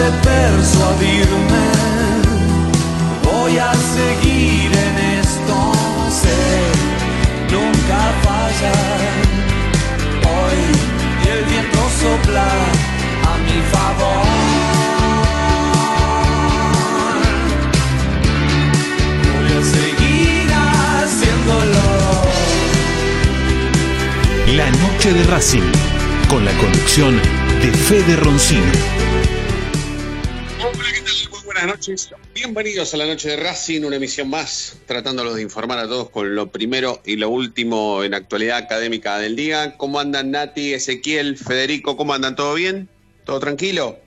de persuadirme, voy a seguir en esto, sé, nunca fallar. Hoy el viento sopla a mi favor. Voy a seguir haciéndolo. La noche de Racing, con la conducción de Fede Roncino. Noches. Bienvenidos a la noche de Racing, una emisión más, tratándolos de informar a todos con lo primero y lo último en actualidad académica del día. ¿Cómo andan Nati, Ezequiel, Federico? ¿Cómo andan? ¿Todo bien? ¿Todo tranquilo?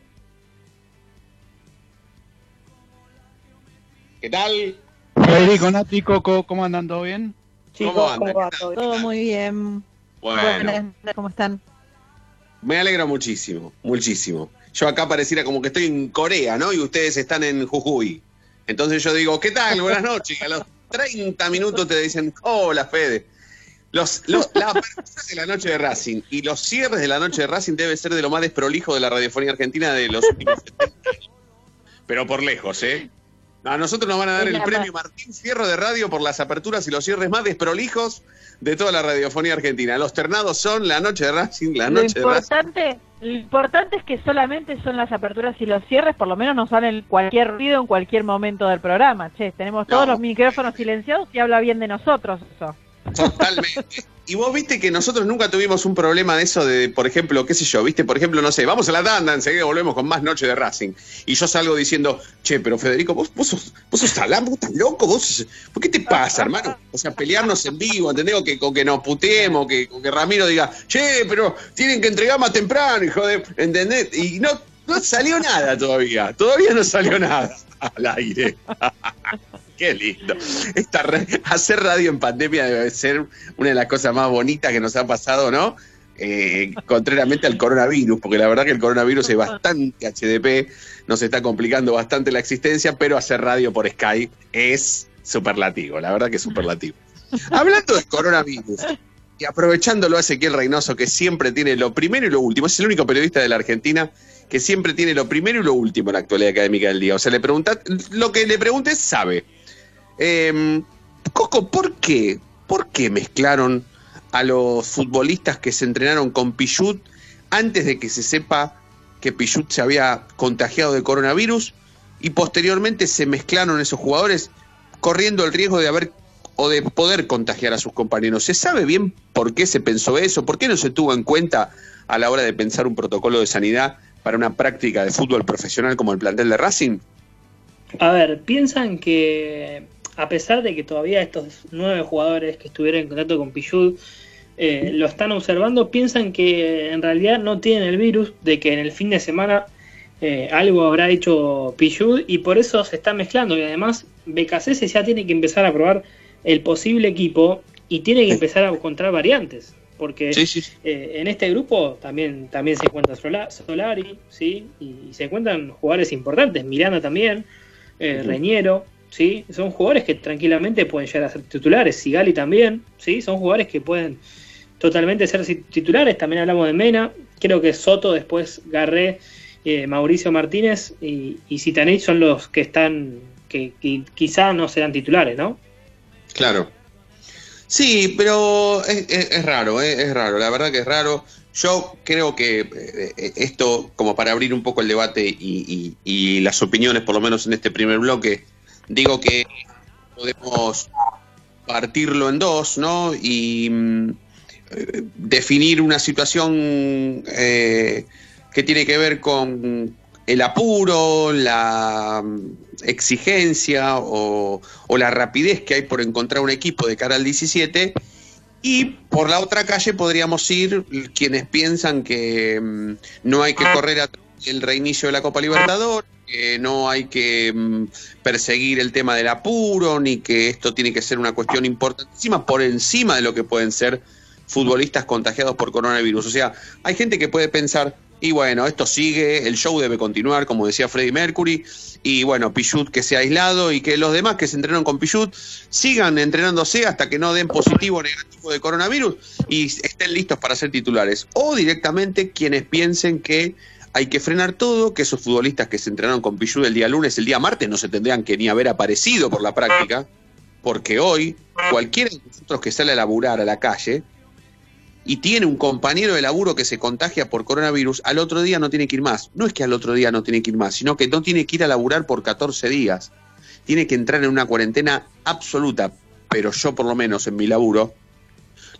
¿Qué tal? Federico, Nati, Coco, ¿cómo andan? ¿Todo bien? ¿Cómo Chicos, andan? ¿cómo va ¿Qué tal? todo? Todo muy bien. Bueno, Buenas, ¿cómo están? me alegro muchísimo, muchísimo. Yo acá pareciera como que estoy en Corea, ¿no? Y ustedes están en Jujuy. Entonces yo digo, ¿qué tal? Buenas noches. Y a los 30 minutos te dicen, hola, Fede. Los, los, las aperturas de la noche de Racing y los cierres de la noche de Racing debe ser de lo más desprolijo de la radiofonía argentina de los últimos 70 años. Pero por lejos, ¿eh? A nosotros nos van a dar el premio Martín Fierro de Radio por las aperturas y los cierres más desprolijos de toda la radiofonía argentina. Los ternados son la noche de Racing, la Lo noche de Racing. importante, lo importante es que solamente son las aperturas y los cierres, por lo menos no salen cualquier ruido en cualquier momento del programa. Che, tenemos todos No. los micrófonos silenciados y habla bien de nosotros eso. Totalmente. Y vos viste que nosotros nunca tuvimos un problema de eso de, por ejemplo, qué sé yo, viste, por ejemplo, no sé, vamos a la tanda, enseguida volvemos con más Noche de Racing. Y yo salgo diciendo, che, pero Federico, vos, vos sos, vos sos talán, vos estás loco, vos, ¿por qué te pasa, hermano? O sea, pelearnos en vivo, ¿entendés? O que, con que nos puteemos, que, con que Ramiro diga, che, pero tienen que entregar más temprano, hijo de, ¿entendés? Y no, no salió nada todavía, todavía no salió nada al aire. Qué lindo. Hacer radio en pandemia debe ser una de las cosas más bonitas que nos ha pasado, ¿no? Eh, contrariamente al coronavirus, porque la verdad que el coronavirus es bastante HDP, nos está complicando bastante la existencia, pero hacer radio por Skype es superlativo, la verdad que es superlativo. Hablando de coronavirus, y aprovechándolo a Ezequiel Reynoso, que siempre tiene lo primero y lo último, es el único periodista de la Argentina que siempre tiene lo primero y lo último en la actualidad académica del día. O sea, le pregunta, lo que le preguntes sabe. Eh, Coco, ¿por qué? ¿Por qué mezclaron a los futbolistas que se entrenaron con Pichut antes de que se sepa que Pichut se había contagiado de coronavirus y posteriormente se mezclaron esos jugadores corriendo el riesgo de haber o de poder contagiar a sus compañeros? ¿Se sabe bien por qué se pensó eso? ¿Por qué no se tuvo en cuenta a la hora de pensar un protocolo de sanidad para una práctica de fútbol profesional como el plantel de Racing? A ver, piensan que a pesar de que todavía estos nueve jugadores que estuvieron en contacto con Pichud eh, lo están observando, piensan que en realidad no tienen el virus, de que en el fin de semana eh, algo habrá hecho Pichud y por eso se está mezclando. Y además, BKC ya tiene que empezar a probar el posible equipo y tiene que empezar a encontrar variantes. Porque Sí, sí, sí. eh, en este grupo también, también se encuentra Sola- Solari, ¿sí? Y, y se encuentran jugadores importantes, Miranda también. Reñero, ¿sí? Son jugadores que tranquilamente pueden llegar a ser titulares, Sigali también, ¿sí? Son jugadores que pueden totalmente ser titulares, también hablamos de Mena, creo que Soto, después Garré, eh, Mauricio Martínez y, y son los que están que, quizá no serán titulares, ¿no? Claro. Sí, pero es, es- es raro, ¿eh? es raro, la verdad que es raro. Yo creo que eh, esto, como para abrir un poco el debate y, y- y las opiniones, por lo menos en este primer bloque, digo que podemos partirlo en dos, ¿no? Y mm, eh, definir una situación eh, que tiene que ver con el apuro, la mm, exigencia o, o la rapidez que hay por encontrar un equipo de cara al 17. Y por la otra calle podríamos ir quienes piensan que mm, no hay que correr a el reinicio de la Copa Libertadores, que no hay que mm, perseguir el tema del apuro, ni que esto tiene que ser una cuestión importantísima por encima de lo que pueden ser futbolistas contagiados por coronavirus. O sea, hay gente que puede pensar, y bueno, esto sigue, el show debe continuar, como decía Freddie Mercury, y bueno, Pichut que sea aislado y que los demás que se entrenan con Pichut sigan entrenándose hasta que no den positivo o negativo de coronavirus y estén listos para ser titulares. O directamente quienes piensen que hay que frenar todo, que esos futbolistas que se entrenaron con Pichut el día lunes, el día martes, no se tendrían que ni haber aparecido por la práctica, porque hoy cualquiera de nosotros que sale a laburar a la calle y tiene un compañero de laburo que se contagia por coronavirus, al otro día no tiene que ir más. No es que al otro día no tiene que ir más, sino que no tiene que ir a laburar por 14 días. Tiene que entrar en una cuarentena absoluta. Pero yo, por lo menos en mi laburo,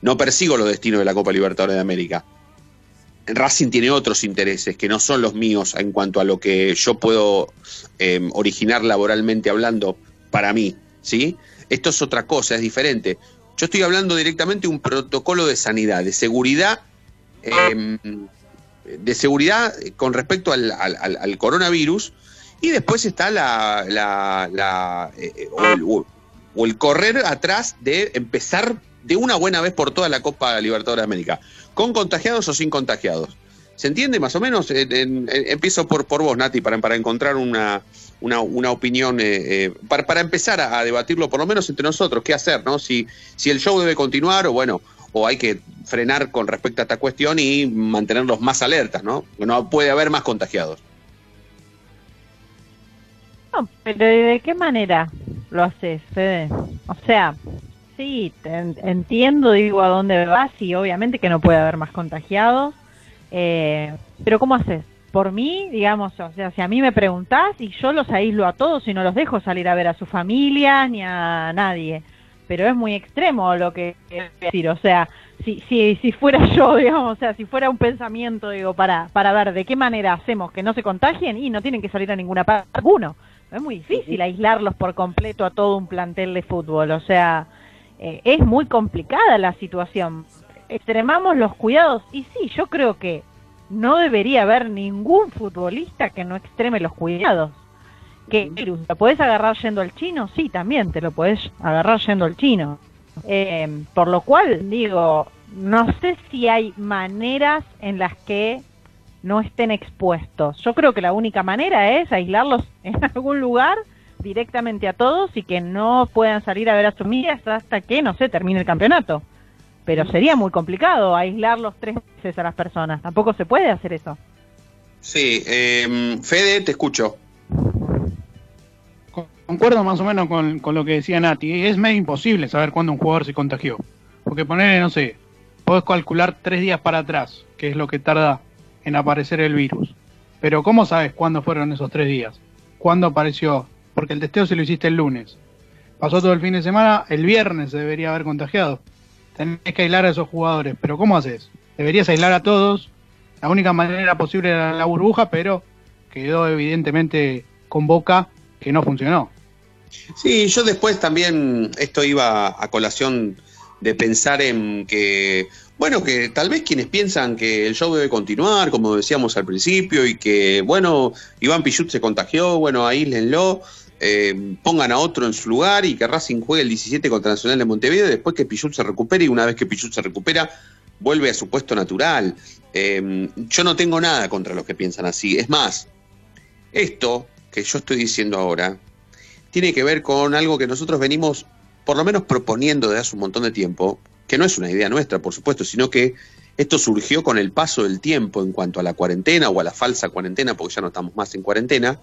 no persigo los destinos de la Copa Libertadores de América. Racing tiene otros intereses que no son los míos en cuanto a lo que yo puedo eh, originar laboralmente hablando para mí, ¿sí? Esto es otra cosa, es diferente. Yo estoy hablando directamente de un protocolo de sanidad, de seguridad, eh, de seguridad con respecto al, coronavirus, y después está la, la, eh, o, el, o el correr atrás de empezar de una buena vez por toda la Copa Libertadores de América, con contagiados o sin contagiados. ¿Se entiende más o menos? En- en- empiezo por, por vos, Nati, para, para encontrar una, una, una opinión, eh, eh, para, para empezar a, debatirlo por lo menos entre nosotros, qué hacer, ¿no? Si, si el show debe continuar o bueno, o hay que frenar con respecto a esta cuestión y mantenerlos más alertas, ¿no? No puede haber más contagiados. No, pero ¿de qué manera lo haces, Fede? O sea, sí, entiendo, digo, a dónde vas y obviamente que no puede haber más contagiados, eh, pero ¿cómo haces? Por mí, digamos, o sea, si a mí me preguntás y yo los aíslo a todos y no los dejo salir a ver a sus familias ni a nadie, pero es muy extremo lo que quiero decir, o sea, si, si, si fuera yo, digamos, o sea, si fuera un pensamiento, digo, para, para ver de qué manera hacemos que no se contagien y no tienen que salir a ninguna parte alguno. Es muy difícil aislarlos por completo a todo un plantel de fútbol, o sea, eh, es muy complicada la situación. Extremamos los cuidados y sí, yo creo que no debería haber ningún futbolista que no extreme los cuidados. ¿Qué virus? ¿Lo podés agarrar yendo al chino? Sí, también te lo podés agarrar yendo al chino. Eh, por lo cual, digo, no sé si hay maneras en las que no estén expuestos. Yo creo que la única manera es aislarlos en algún lugar directamente a todos y que no puedan salir a ver a sus familias hasta que, no sé, termine el campeonato. Pero sería muy complicado aislarlos tres veces a las personas. Tampoco se puede hacer eso. Sí, eh, Fede, te escucho. Concuerdo más o menos con, con lo que decía Nati. Es medio imposible saber cuándo un jugador se contagió. Porque ponerle, no sé, podés calcular tres días para atrás, que es lo que tarda en aparecer el virus. Pero ¿cómo sabes cuándo fueron esos tres días? ¿Cuándo apareció? Porque el testeo se lo hiciste el lunes. Pasó todo el fin de semana, el viernes se debería haber contagiado. Tenés que aislar a esos jugadores. Pero ¿cómo haces? Deberías aislar a todos. La única manera posible era la burbuja, pero quedó evidentemente con boca que no funcionó. Sí, yo después también esto iba a colación de pensar en que, bueno, que tal vez quienes piensan que el show debe continuar, como decíamos al principio, y que, bueno, Iván Pichut se contagió, bueno, aíslenlo, eh, pongan a otro en su lugar y que Racing juegue el 17 contra Nacional de Montevideo, después que Pichut se recupere y una vez que Pichut se recupera, vuelve a su puesto natural. Eh, yo no tengo nada contra los que piensan así. Es más, esto que yo estoy diciendo ahora tiene que ver con algo que nosotros venimos por lo menos proponiendo desde hace un montón de tiempo, que no es una idea nuestra, por supuesto, sino que esto surgió con el paso del tiempo en cuanto a la cuarentena o a la falsa cuarentena, porque ya no estamos más en cuarentena,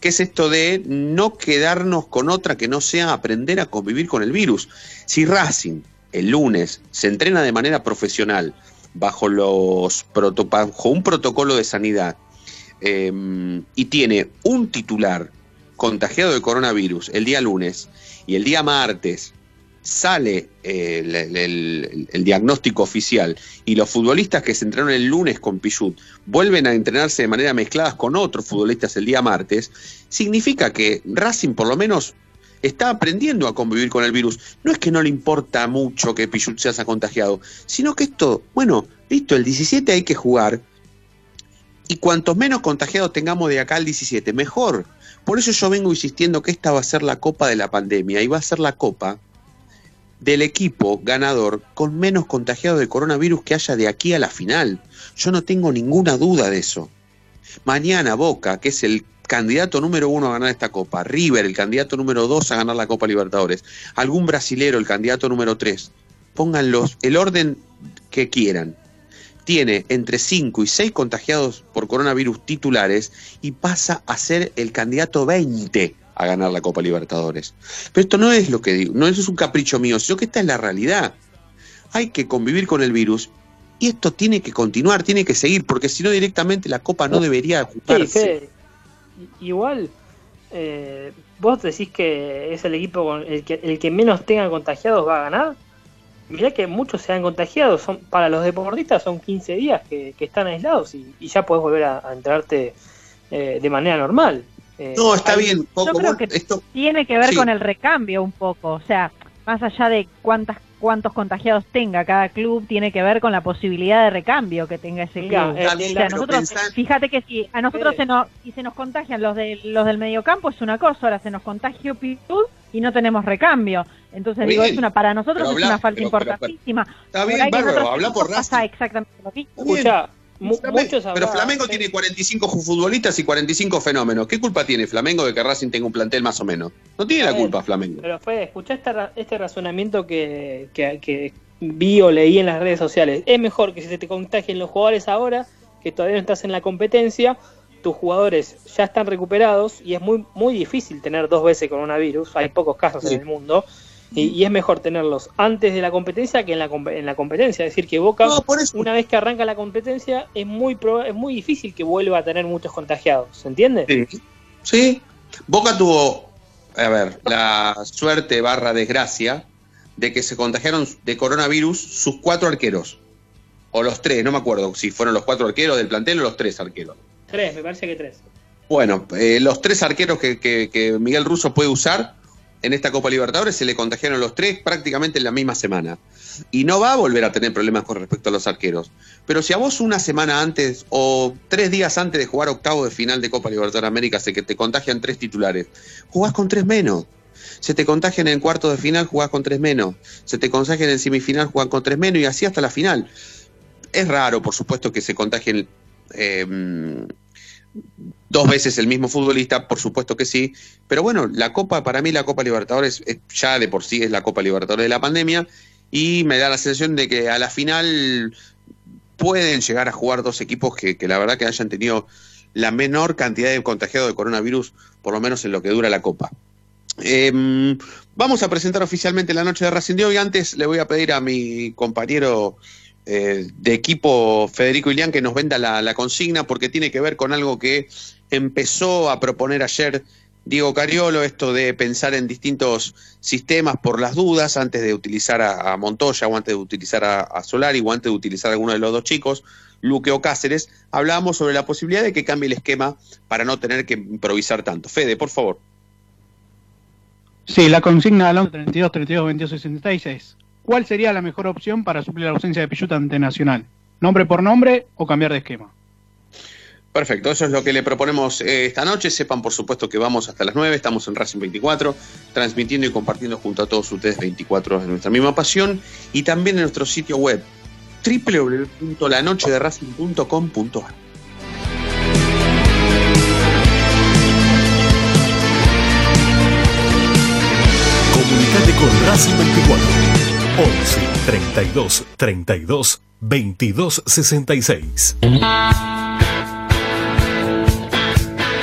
que es esto de no quedarnos con otra que no sea aprender a convivir con el virus. Si Racing el lunes se entrena de manera profesional bajo, los un protocolo de sanidad eh, y tiene un titular contagiado de coronavirus el día lunes y el día martes sale eh, el, diagnóstico oficial y los futbolistas que se entrenaron el lunes con Pichut vuelven a entrenarse de manera mezcladas con otros futbolistas el día martes, significa que Racing por lo menos está aprendiendo a convivir con el virus. No es que no le importa mucho que Pichut se haya contagiado, sino que esto, bueno, listo, el 17 hay que jugar y cuantos menos contagiados tengamos de acá al 17, mejor. Por eso yo vengo insistiendo que esta va a ser la copa de la pandemia y va a ser la copa del equipo ganador con menos contagiados de coronavirus que haya de aquí a la final. Yo no tengo ninguna duda de eso. Mañana Boca, que es el candidato número uno a ganar esta copa, River, el candidato número dos a ganar la Copa Libertadores, algún brasilero, el candidato número tres, pónganlos el orden que quieran. Tiene entre 5 y 6 contagiados por coronavirus titulares y pasa a ser el candidato 20 a ganar la Copa Libertadores. Pero esto no es lo que digo, no eso es un capricho mío, sino que esta es la realidad. Hay que convivir con el virus y esto tiene que continuar, tiene que seguir, porque si no directamente la Copa no debería Sí. Fede, i- igual eh, vos decís que es el equipo con el que, el que menos tenga contagiados va a ganar. Mirá que muchos se han contagiado, son, para los deportistas son 15 días que, que están aislados y, y ya podés volver a, a entrarte eh, de manera normal. Eh, No, está hay- bien, Yo creo que esto tiene que ver Sí. con el recambio un poco, o sea, más allá de cuántas cuántos contagiados tenga cada club, tiene que ver con la posibilidad de recambio que tenga ese club. eh, Está O bien, sea, pero nosotros, fíjate que si a nosotros Eh. se nos, si se nos contagian los de, los del mediocampo es una cosa, ahora se nos contagió Pitud y no tenemos recambio. Entonces digo, es una para nosotros pero es habla- una falta pero- pero- importantísima. está bien, bárbaro, habla por Racing. pasa exactamente lo mismo. Flamengo- pero Flamengo tiene 45 ju- futbolistas y 45 fenómenos. ¿Qué culpa tiene Flamengo de que Racing tenga un plantel más o menos? No tiene la culpa Flamengo. Pero fue, escuchá este, este razonamiento que, que, que vi o leí en las redes sociales. Es mejor que si se te contagien los jugadores ahora, que todavía no estás en la competencia, tus jugadores ya están recuperados y es muy, muy difícil tener dos veces coronavirus, hay pocos casos Sí. en el mundo, y, y es mejor tenerlos antes de la competencia que en la, en la competencia. Es decir, que Boca, No, una vez que arranca la competencia, es muy, es muy difícil que vuelva a tener muchos contagiados, ¿se entiende? Sí. Sí. Boca tuvo, a ver, la suerte barra desgracia de que se contagiaron de coronavirus sus cuatro arqueros. O los tres, no me acuerdo si fueron los cuatro arqueros del plantel o los tres arqueros. Tres, me parece que tres. Bueno, eh, los tres arqueros que, que- que Miguel Russo puede usar en esta Copa Libertadores se le contagiaron los tres prácticamente en la misma semana. Y no va a volver a tener problemas con respecto a los arqueros. Pero si a vos una semana antes o tres días antes de jugar octavo de final de Copa Libertadores América se que te contagian tres titulares, jugás con tres menos. Se te contagian en cuarto de final, jugás con tres menos. Se te contagian en semifinal, jugás con tres menos y así hasta la final. Es raro, por supuesto, que se contagien eh, dos veces el mismo futbolista, por supuesto que sí, pero bueno, la Copa, para mí la Copa Libertadores es- ya de por sí es la Copa Libertadores de la pandemia y me da la sensación de que a la final pueden llegar a jugar dos equipos que, la verdad que hayan tenido la menor cantidad de contagiados de coronavirus, por lo menos en lo que dura la Copa. Em, vamos a presentar oficialmente la noche de Racing de hoy. Antes le voy a pedir a mi compañero eh, de equipo Federico Ilián que nos venda la, consigna porque tiene que ver con algo que empezó a proponer ayer Diego Cariolo, esto de pensar en distintos sistemas por las dudas antes de utilizar a, Montoya o antes de utilizar a, a Solari o antes de utilizar a alguno de los dos chicos, Luque o Cáceres, hablábamos sobre la posibilidad de que cambie el esquema para no tener que improvisar tanto. Fede, por favor. Sí, la consigna del 11 32 32 22 66 es ¿Cuál sería la mejor opción para suplir la ausencia de Pichuta ante Nacional? ¿Nombre por nombre o cambiar de esquema? Perfecto, eso es lo que le proponemos eh, esta noche. Sepan, por supuesto, que vamos hasta las 9, estamos en Racing 24, transmitiendo y compartiendo junto a todos ustedes 24 horas de nuestra misma pasión y también en nuestro sitio web www.lanochederacing.com.ar. Comunicate con Racing 24 11 32 32 22 66.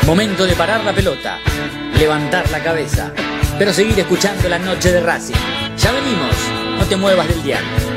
Momento de parar la pelota, levantar la cabeza, pero seguir escuchando la noche de Racing. Ya venimos, no te muevas del diario.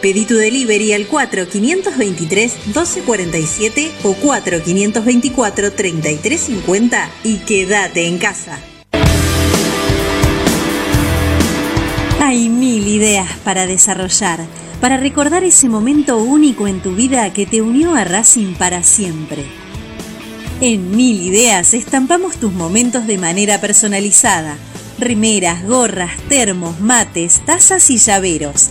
Pedí tu delivery al 4523-1247 o 4524-3350 y quédate en casa. Hay mil ideas para desarrollar, para recordar ese momento único en tu vida que te unió a Racing para siempre. En Mil Ideas estampamos tus momentos de manera personalizada. Rimeras, gorras, termos, mates, tazas y llaveros.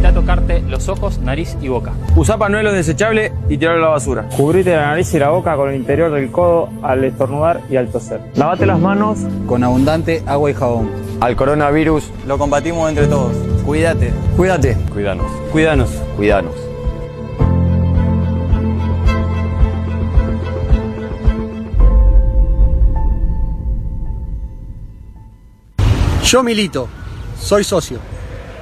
Evita tocarte los ojos, nariz y boca. Usa pañuelos desechables y tirarlo a la basura. Cubrite la nariz y la boca con el interior del codo al estornudar y al toser. Lavate las manos con abundante agua y jabón. Al coronavirus lo combatimos entre todos. Cuídate. Cuídate. Cuídanos. Cuídanos. Cuídanos. Yo milito. Soy socio.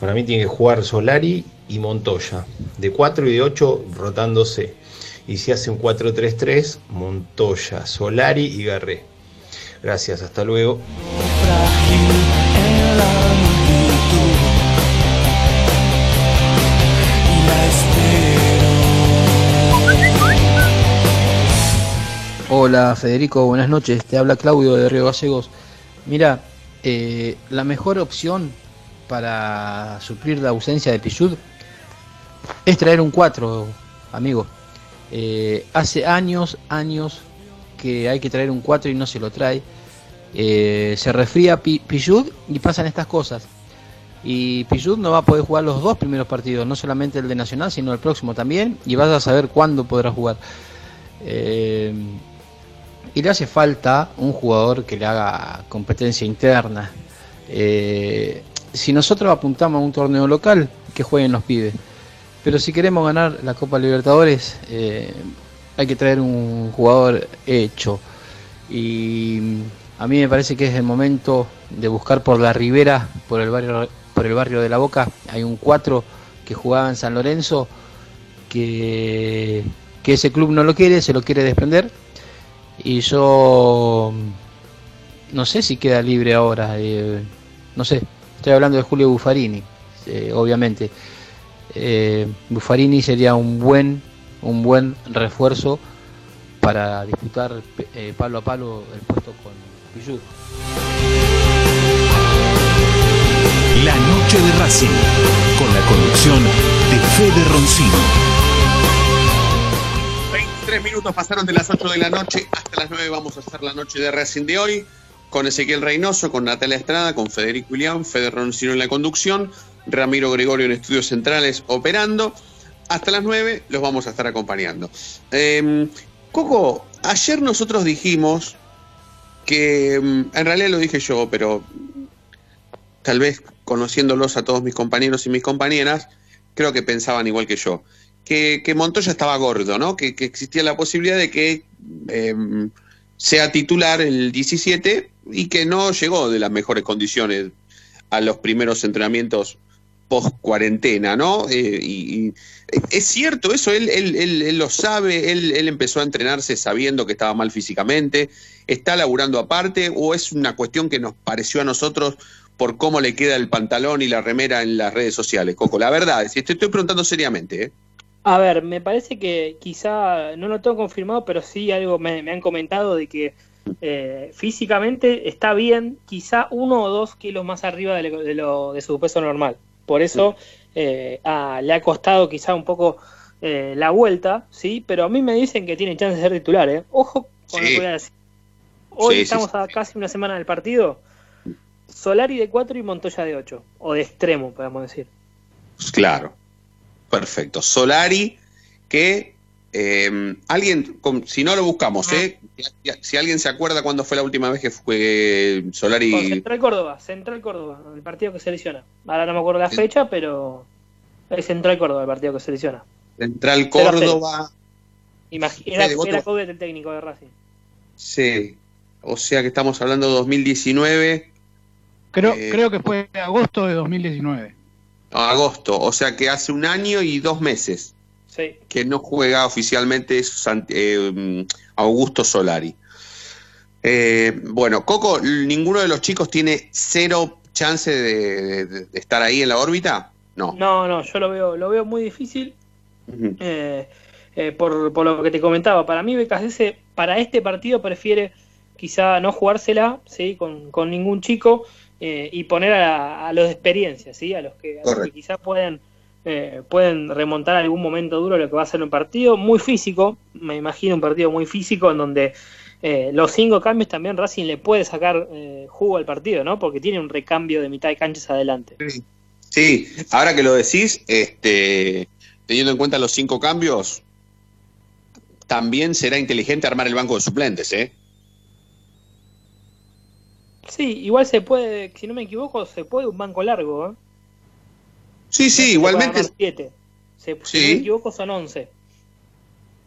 Para mí tiene que jugar Solari y Montoya. De 4 y de 8 rotándose. Y si hace un 4-3-3, Montoya, Solari y Garré. Gracias, hasta luego. Hola Federico, buenas noches. Te habla Claudio de Río Gallegos. Mira, eh, la mejor opción para suplir la ausencia de Pichud es traer un 4, amigo. Eh, hace años, años que hay que traer un 4 y no se lo trae. Eh, se resfría Pi- Pichud y pasan estas cosas. Y Pichud no va a poder jugar los dos primeros partidos, no solamente el de Nacional, sino el próximo también, y vas a saber cuándo podrá jugar. Eh, y le hace falta un jugador que le haga competencia interna. Si nosotros apuntamos a un torneo local, que jueguen los pibes. Pero si queremos ganar la Copa Libertadores, eh, hay que traer un jugador hecho. Y a mí me parece que es el momento de buscar por la ribera, por el barrio, por el barrio de la Boca. Hay un 4 que jugaba en San Lorenzo, que, que ese club no lo quiere, se lo quiere desprender. Y yo no sé si queda libre ahora. eh, no sé, estoy hablando de Julio Buffarini, eh, obviamente. Eh, Buffarini sería un buen, un buen refuerzo para disputar eh, palo a palo el puesto con Pichud. La noche de Racing, con la conducción de Fede Roncino. 23 minutos pasaron de las 8 de la noche hasta las 9 vamos a hacer la noche de Racing de hoy con Ezequiel Reynoso, con Natalia Estrada, con Federico Ilián, Fede Roncino en la conducción, Ramiro Gregorio en estudios centrales operando. Hasta las 9 los vamos a estar acompañando. Eh, Coco, ayer nosotros dijimos que, mm, en realidad lo dije yo, pero tal vez conociéndolos a todos mis compañeros y mis compañeras, creo que pensaban igual que yo. Que, Montoya estaba gordo, ¿no? Que, existía la posibilidad de que eh, sea titular el 17 y que no llegó de las mejores condiciones a los primeros entrenamientos post cuarentena, ¿no? Eh, y, y es cierto eso, él, él, él, él lo sabe, él, él empezó a entrenarse sabiendo que estaba mal físicamente, está laburando aparte o es una cuestión que nos pareció a nosotros por cómo le queda el pantalón y la remera en las redes sociales, Coco. La verdad, si te estoy preguntando seriamente, ¿eh? A ver, me parece que quizá, no lo tengo confirmado, pero sí algo me, me han comentado de que eh, físicamente está bien, quizá uno o dos kilos más arriba de lo, de, lo- de su peso normal. Por eso eh, ah, le ha costado quizá un poco eh, la vuelta, ¿sí? Pero a mí me dicen que tiene chance de ser titular, ¿eh? Ojo con lo que voy a decir. Hoy Sí, estamos sí. a casi una semana del partido. Solari de 4 y Montoya de 8. O de extremo, podemos decir. Claro, perfecto. Solari, que eh, alguien, con- si no lo buscamos, ¿eh? Si, si alguien se acuerda cuándo fue la última vez que fue Con Solari. Central Córdoba, Central Córdoba, el partido que se lesiona. Ahora no me acuerdo la fecha, pero es Central Córdoba el partido que se lesiona. Central. Córdoba. Imag- era, era te- Coudet el técnico de Racing. Sí. O sea que estamos hablando de 2019, Creo, Eh, creo que fue agosto de 2019. agosto. O sea que hace un año y dos meses Sí. que no juega oficialmente Sant- eh, Augusto Solari. Eh, bueno, Coco, ¿ninguno de los chicos tiene cero chance de, de- de estar ahí en la órbita? No. No, no, yo lo veo, lo veo muy difícil. Eh, eh, por, por lo que te comentaba. Para mí, Becasese, para este partido prefiere quizá no jugársela ¿sí? con, con ningún chico y poner a, a los de experiencia, ¿sí? a los que, a los que quizá pueden, eh, pueden remontar algún momento duro lo que va a ser un partido muy físico. Me imagino un partido muy físico en donde eh, los cinco cambios también Racing le puede sacar eh, jugo al partido, ¿no? Porque tiene un recambio de mitad de canchas adelante. Sí, ahora que lo decís, este, teniendo en cuenta los cinco cambios, también será inteligente armar el banco de suplentes, ¿eh? Sí, igual se puede, si no me equivoco, se puede un banco largo, ¿eh? Sí, sí, igualmente. siete. Se- Si no Sí. me equivoco, son 11.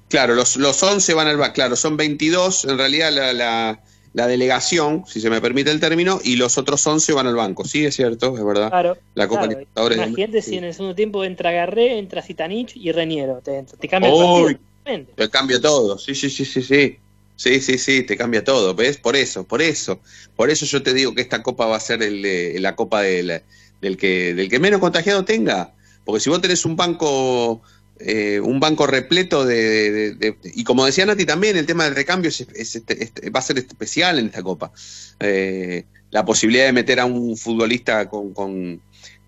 Claro, los, los 11 van al banco, claro, son 22 en realidad la, la, la delegación, si se me permite el término, y los otros 11 van al banco. Sí, es cierto, es verdad. Claro. La Copa claro. Libertadores. Imagínate si en el segundo tiempo entra Garré, entra Zitanich y Reñero. Te, te cambia Uy, el partido. Te cambia todo, sí, sí, sí, sí, sí. Sí, sí, sí, te cambia todo, ¿ves? Por eso, por eso. Por eso yo te digo que esta copa va a ser el, eh, la copa del, del, que, del que menos contagiado tenga. Porque si vos tenés un banco, eh, un banco repleto de, Y como decía Nati también, el tema del recambio es- es- es- va a ser especial en esta copa. Eh, la posibilidad de meter a un futbolista con, con,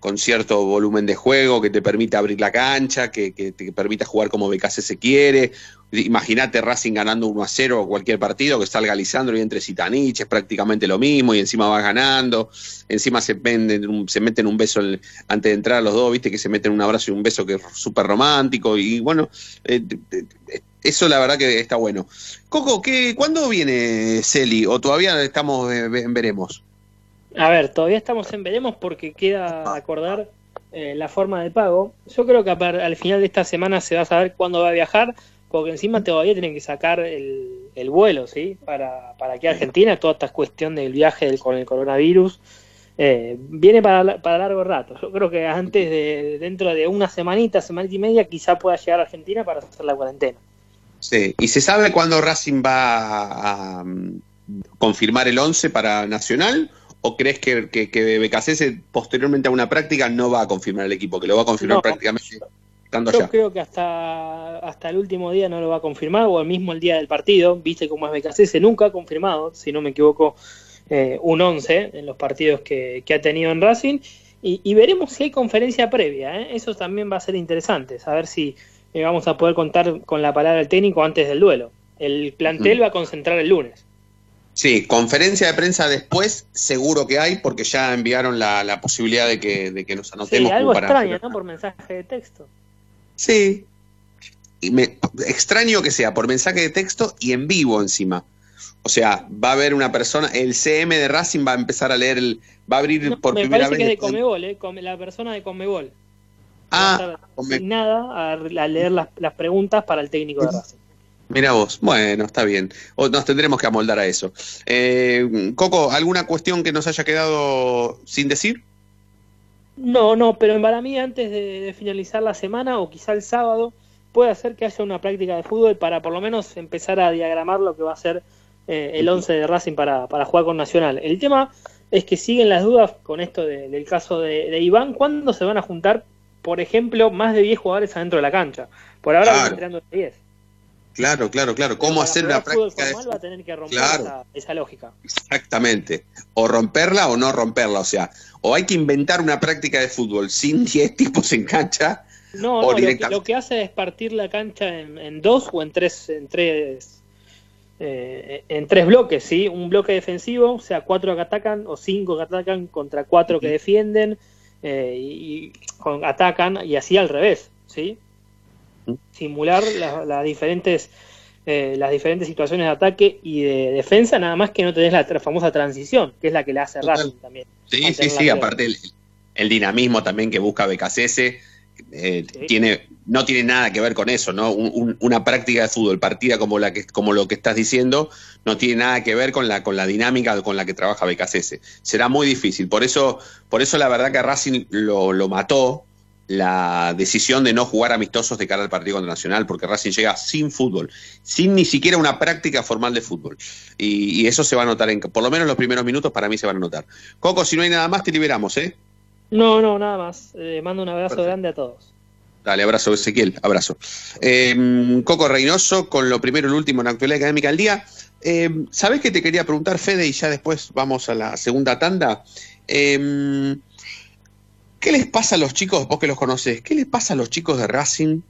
con cierto volumen de juego, que te permita abrir la cancha, que, que te permita jugar como BKC se quiere. Imagínate Racing ganando 1 a 0 cualquier partido, que salga Lisandro y entre Sitanich, es prácticamente lo mismo, y encima va ganando, encima se, venden se meten un beso antes de entrar los dos, viste que se meten un abrazo y un beso que es súper romántico, y bueno, eh, eso la verdad que está bueno. Coco, ¿qué, ¿cuándo viene Celi? ¿O todavía estamos eh, veremos? A ver, todavía estamos en veremos porque queda acordar eh, la forma de pago. Yo creo que al final de esta semana se va a saber cuándo va a viajar, porque encima todavía tienen que sacar el, el vuelo, ¿sí? Para, para aquí a Argentina, toda esta cuestión del viaje del, con el coronavirus. eh, viene para, para largo rato. Yo creo que antes de, dentro de una semanita, semanita y media, quizá pueda llegar a Argentina para hacer la cuarentena. Sí, ¿y se sabe cuándo Racing va a, a, mm, confirmar el 11 para Nacional? ¿O crees que, que, que posteriormente a una práctica no va a confirmar el equipo, que lo va a confirmar No. prácticamente estando Yo allá? creo que hasta, hasta el último día no lo va a confirmar, o el mismo el día del partido. Viste cómo es BKC, nunca ha confirmado, si no me equivoco, eh, un 11 en los partidos que, que ha tenido en Racing. Y, y veremos si hay conferencia previa. ¿eh? Eso también va a ser interesante, saber si eh, vamos a poder contar con la palabra del técnico antes del duelo. El plantel Mm. va a concentrar el lunes. Sí, conferencia de prensa después, seguro que hay, porque ya enviaron la, la posibilidad de que, de que nos Sí, anotemos. como algo para- extraño, ¿no? Por mensaje de texto. Sí. Y me, extraño que sea por mensaje de texto y en vivo encima. O sea, va a haber una persona, el CM de Racing va a empezar a leer, el, va a abrir por Me primera parece que es de vez. Comebol, ¿eh? La persona de Comebol. Ah, Va a leer las, las preguntas para el técnico de Racing. Mira vos, bueno, está bien. O nos tendremos que amoldar a eso. Eh, Coco, ¿alguna cuestión que nos haya quedado sin decir? No, no, pero para mí antes de, de finalizar la semana o quizá el sábado puede hacer que haya una práctica de fútbol para por lo menos empezar a diagramar lo que va a ser eh, el 11 de Racing para, para jugar con Nacional. El tema es que siguen las dudas con esto de- del caso de, de Iván. ¿Cuándo se van a juntar, por ejemplo, más de 10 jugadores adentro de la cancha? Por ahora van Claro. entrenando de 10. Claro, claro, claro. ¿Cómo Para hacer una práctica de formal va a tener que romper Claro. esa, esa lógica. Exactamente. O romperla o no romperla. O sea, o hay que inventar una práctica de fútbol sin 10 tipos en cancha. No, o no, lo que, lo que hace es partir la cancha en, en dos o en tres, en tres, eh, en tres bloques, ¿sí? Un bloque defensivo, o sea, cuatro que atacan o cinco que atacan contra cuatro que defienden eh, y, y con- atacan y así al revés, ¿sí? Simular la- las diferentes eh, las diferentes situaciones de ataque y de defensa, nada más que no tenés la tra- famosa transición, que es la que le hace. Racing también. Sí, sí, sí. Aparte, el, el dinamismo también que busca BKCS eh, tiene, no tiene nada que ver con eso, ¿no? Un- un- una práctica de fútbol partida como, la que, como lo que estás diciendo no tiene nada que ver con la, con la dinámica con la que trabaja BKCS. Será muy difícil. Por eso, por eso la verdad que Racing lo, lo mató la decisión de no jugar amistosos de cara al partido contra Nacional, porque Racing llega sin fútbol, sin ni siquiera una práctica formal de fútbol. Y, y eso se va a notar, en, por lo menos los primeros minutos para mí se van a notar. Coco, si no hay nada más, te liberamos, ¿eh? No, no, nada más. Eh, mando un abrazo Perfecto. grande a todos. Dale, abrazo, Ezequiel, abrazo. Eh, Coco Reynoso, con lo primero y lo último en la actualidad académica del día. Eh, ¿Sabés qué te quería preguntar, Fede? Y ya después vamos a la segunda tanda. Eh, ¿Qué les pasa a los chicos, vos que los conocés, qué les pasa a los chicos de Racing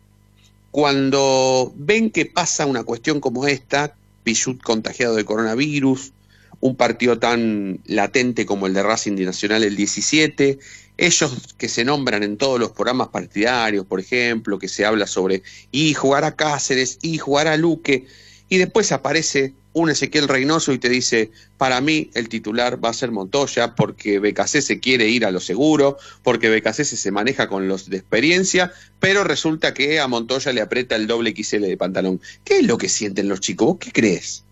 cuando ven que pasa una cuestión como esta, Pichut contagiado de coronavirus, un partido tan latente como el de Racing Nacional el 17, ellos que se nombran en todos los programas partidarios, por ejemplo, que se habla sobre y jugar a Cáceres, y jugar a Luque, y después aparece un Ezequiel Reynoso y te dice, para mí el titular va a ser Montoya, porque BKC se quiere ir a lo seguro, porque BKC se maneja con los de experiencia, pero resulta que a Montoya le aprieta el doble XL de pantalón. ¿Qué es lo que sienten los chicos? ¿Vos qué crees?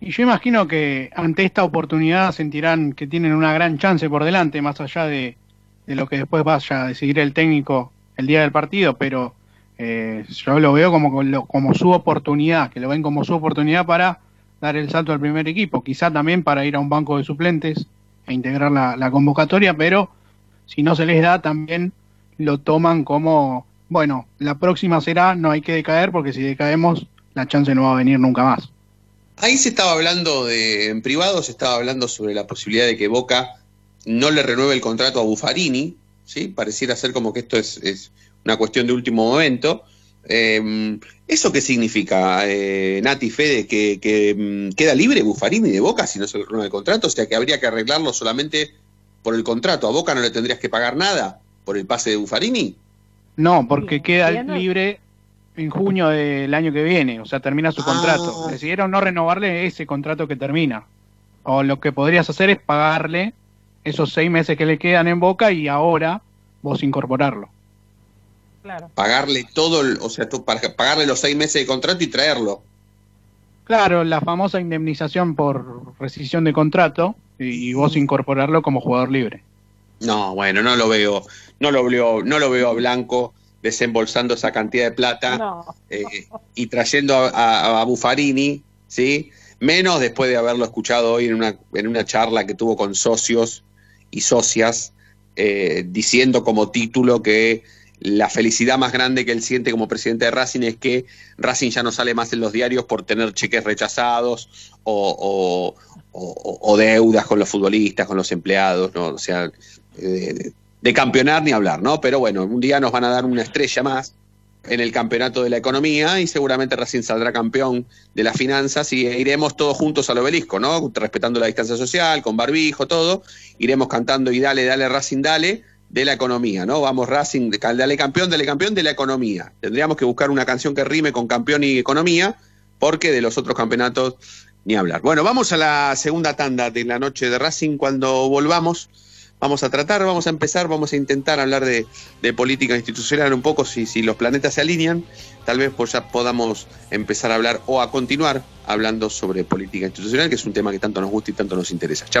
Y yo imagino que ante esta oportunidad sentirán que tienen una gran chance por delante, más allá de, de lo que después vaya a decidir el técnico el día del partido, pero eh, yo lo veo como, su oportunidad, que lo ven como su oportunidad para dar el salto al primer equipo, quizá también para ir a un banco de suplentes e integrar la, la convocatoria, pero si no se les da también lo toman como, bueno, la próxima será, no hay que decaer, porque si decaemos la chance no va a venir nunca más. Ahí se estaba hablando de, en privado se estaba hablando sobre la posibilidad de que Boca no le renueve el contrato a Buffarini, ¿sí? Pareciera ser como que esto es, es una cuestión de último momento. Eh, ¿Eso qué significa, eh, Nati Fede? ¿Que, que, mm, queda libre Buffarini de Boca si no se le renueva el contrato? O sea, que habría que arreglarlo solamente por el contrato. ¿A Boca no le tendrías que pagar nada por el pase de Buffarini? No, porque queda libre en junio del año que viene, o sea, termina su contrato. Ah. Decidieron no renovarle ese contrato que termina. O lo que podrías hacer es pagarle esos seis meses que le quedan en Boca y ahora vos incorporarlo. Claro. Pagarle todo, el- o sea, tú, para pagarle los seis meses de contrato y traerlo. Claro, la famosa indemnización por rescisión de contrato y, y vos incorporarlo como jugador libre. No, bueno, no lo veo, no lo veo, no lo veo a Blanco desembolsando esa cantidad de plata No. eh, y trayendo a, a- a Buffarini, ¿sí? Menos después de haberlo escuchado hoy en una, en una charla que tuvo con socios y socias, eh, diciendo como título que la felicidad más grande que él siente como presidente de Racing es que Racing ya no sale más en los diarios por tener cheques rechazados o, o- deudas con los futbolistas, con los empleados, ¿no? O sea, eh, de, de campeonar ni hablar, ¿no? Pero bueno, un día nos van a dar una estrella más en el campeonato de la economía y seguramente Racing saldrá campeón de las finanzas y iremos todos juntos al obelisco, ¿no? Respetando la distancia social, con barbijo, todo. Iremos cantando y dale, dale Racing, dale de la economía, ¿no? Vamos Racing, dale campeón, dale campeón de la economía. Tendríamos que buscar una canción que rime con campeón y economía porque de los otros campeonatos ni hablar. Bueno, vamos a la segunda tanda de la noche de Racing. Cuando volvamos, vamos a tratar, vamos a empezar, vamos a intentar hablar de, de política institucional un poco, si, si los planetas se alinean, tal vez pues ya podamos empezar a hablar o a continuar hablando sobre política institucional, que es un tema que tanto nos gusta y tanto nos interesa. Ya.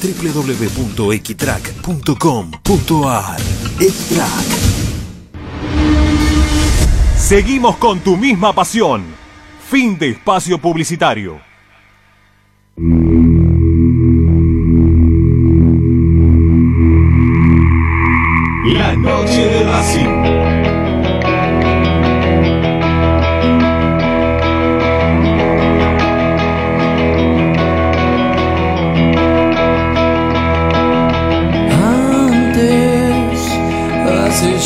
www.equitrack.com.ar Equitrack Seguimos con tu misma pasión. Fin de espacio publicitario. La noche de Racing.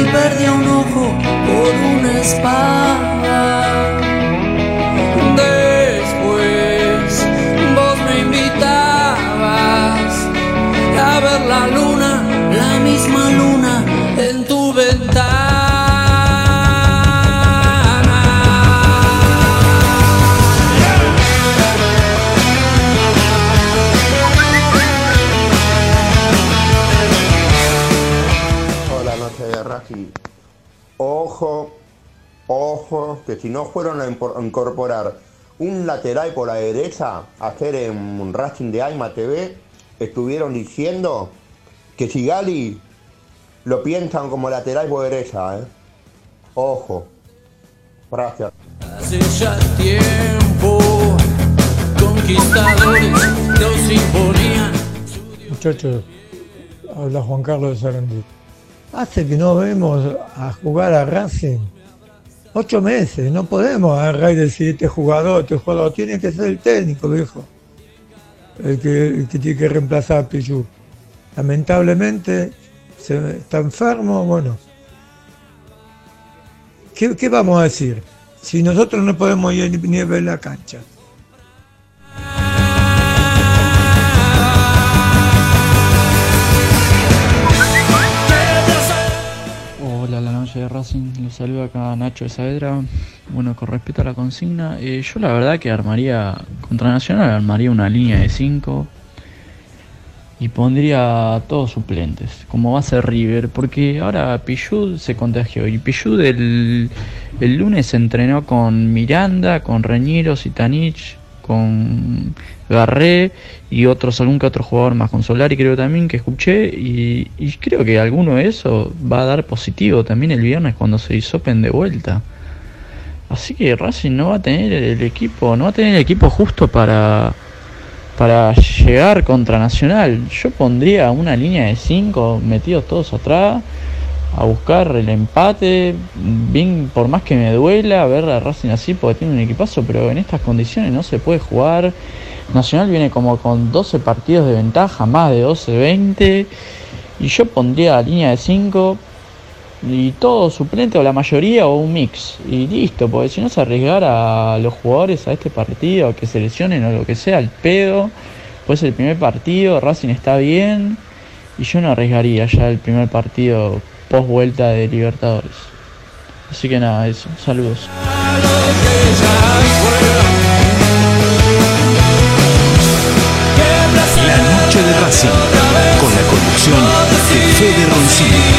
y perdía un ojo por una espada. Después, vos me invitabas a ver la luna, la misma luna que si no fueron a incorporar un lateral por la derecha, a hacer en un Racing de Aima TV, estuvieron diciendo que si Gali lo piensan como lateral por derecha, ¿eh? Ojo. Gracias. Hace ya tiempo, conquistadores nos imponían. Muchachos, habla Juan Carlos de Sarandí. Hace que no vemos a jugar a Racing. Ocho meses, no podemos agarrar y decir este jugador, este jugador, tiene que ser el técnico, viejo. El que, tiene que reemplazar a Pichu. Lamentablemente, está enfermo, bueno. ¿Qué, vamos a decir? Si nosotros no podemos ir ni ver la cancha. De Racing, los saludo acá Nacho de Saavedra. Bueno, con respecto a la consigna, eh, yo la verdad que armaría, contra Nacional armaría una línea de 5 y pondría todos suplentes, como va a ser River, porque ahora Pichud se contagió. Y Pichud el, el lunes entrenó con Miranda, con Reñero, Sitanich, con Garré y otros, algún que otro jugador más, con Solari creo también que escuché y, creo que alguno de esos va a dar positivo también el viernes cuando se hisopen de vuelta. Así que Racing no va a tener el equipo, no va a tener el equipo justo para, para llegar contra Nacional. Yo pondría una línea de 5 metidos todos atrás a buscar el empate, bien por más que me duela ver a Racing así porque tiene un equipazo, pero en estas condiciones no se puede jugar. Nacional viene como con 12 partidos de ventaja, más de 12-20, y yo pondría línea de 5 y todo suplente o la mayoría o un mix y listo, porque si no se arriesgar a los jugadores a este partido, a que se lesionen o lo que sea, al pedo, pues el primer partido, Racing está bien y yo no arriesgaría ya el primer partido post vuelta de Libertadores. Así que nada, eso, saludos. La noche de Racing, con la conducción de Fede Roncini.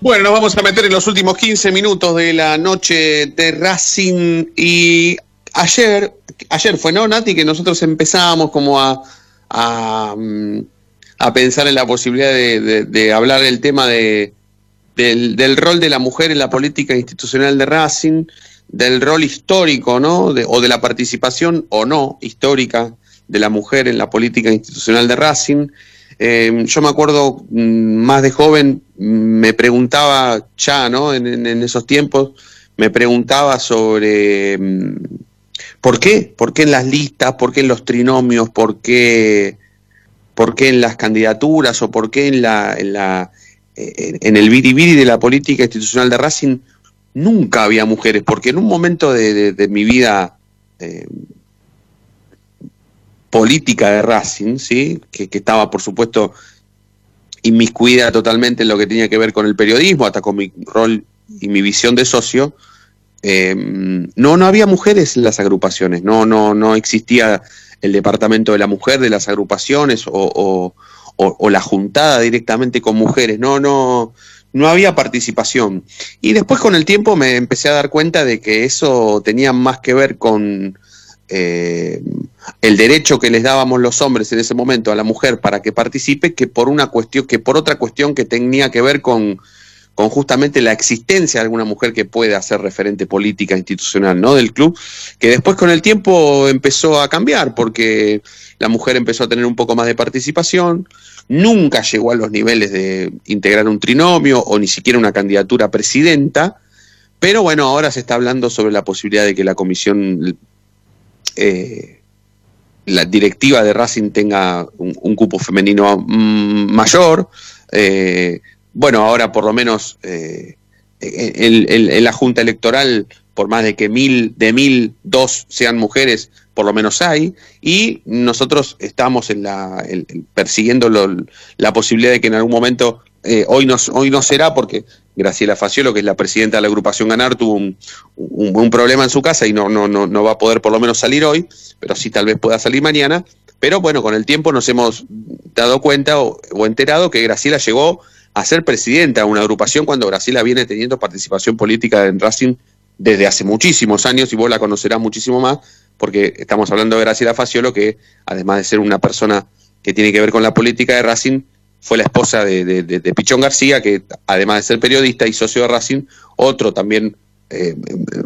Bueno, nos vamos a meter en los últimos 15 minutos de la noche de Racing y ayer, ayer fue, ¿no, Nati? Que nosotros empezábamos como a, a, mm, a pensar en la posibilidad de, hablar del tema de, del, rol de la mujer en la política institucional de Racing, del rol histórico, ¿no? De- o de la participación o no histórica de la mujer en la política institucional de Racing. Eh, yo me acuerdo mm, más de joven, mm, me preguntaba ya, ¿no? En, en- en esos tiempos, me preguntaba sobre mm, por qué, por qué en las listas, por qué en los trinomios, por qué, por qué en las candidaturas o por qué en la, en la en, en el biribiri de la política institucional de Racing nunca había mujeres, porque en un momento de, de- de mi vida eh, política de Racing, ¿sí? que, que estaba, por supuesto, inmiscuida totalmente en lo que tenía que ver con el periodismo, hasta con mi rol y mi visión de socio, eh, no, no había mujeres en las agrupaciones, no, no, no existía el departamento de la mujer de las agrupaciones o, la juntada directamente con mujeres, no, no, no había participación. Y después con el tiempo me empecé a dar cuenta de que eso tenía más que ver con eh, el derecho que les dábamos los hombres en ese momento a la mujer para que participe que por una cuestión, que por otra cuestión que tenía que ver con, con justamente la existencia de alguna mujer que pueda ser referente política institucional ¿no? del club, que después con el tiempo empezó a cambiar, porque la mujer empezó a tener un poco más de participación, nunca llegó a los niveles de integrar un trinomio o ni siquiera una candidatura presidenta, pero bueno, ahora se está hablando sobre la posibilidad de que la comisión, eh, la directiva de Racing tenga un, un cupo femenino mm, mayor. eh, bueno, ahora por lo menos eh, en, la Junta Electoral, por más de que mil, de mil, dos sean mujeres, por lo menos hay, y nosotros estamos en la, en- en- persiguiendo lo- la posibilidad de que en algún momento, eh, hoy, no, hoy no será porque Graciela Faciolo, que es la presidenta de la agrupación Ganar, tuvo un, problema en su casa y no, no va a poder por lo menos salir hoy, pero sí tal vez pueda salir mañana. Pero bueno, con el tiempo nos hemos dado cuenta o, o enterado que Graciela llegó a ser presidenta de una agrupación cuando Graciela viene teniendo participación política en Racing desde hace muchísimos años y vos la conocerás muchísimo más porque estamos hablando de Graciela Faciolo que además de ser una persona que tiene que ver con la política de Racing fue la esposa de, de- de- Pichón García que además de ser periodista y socio de Racing otro también eh, eh,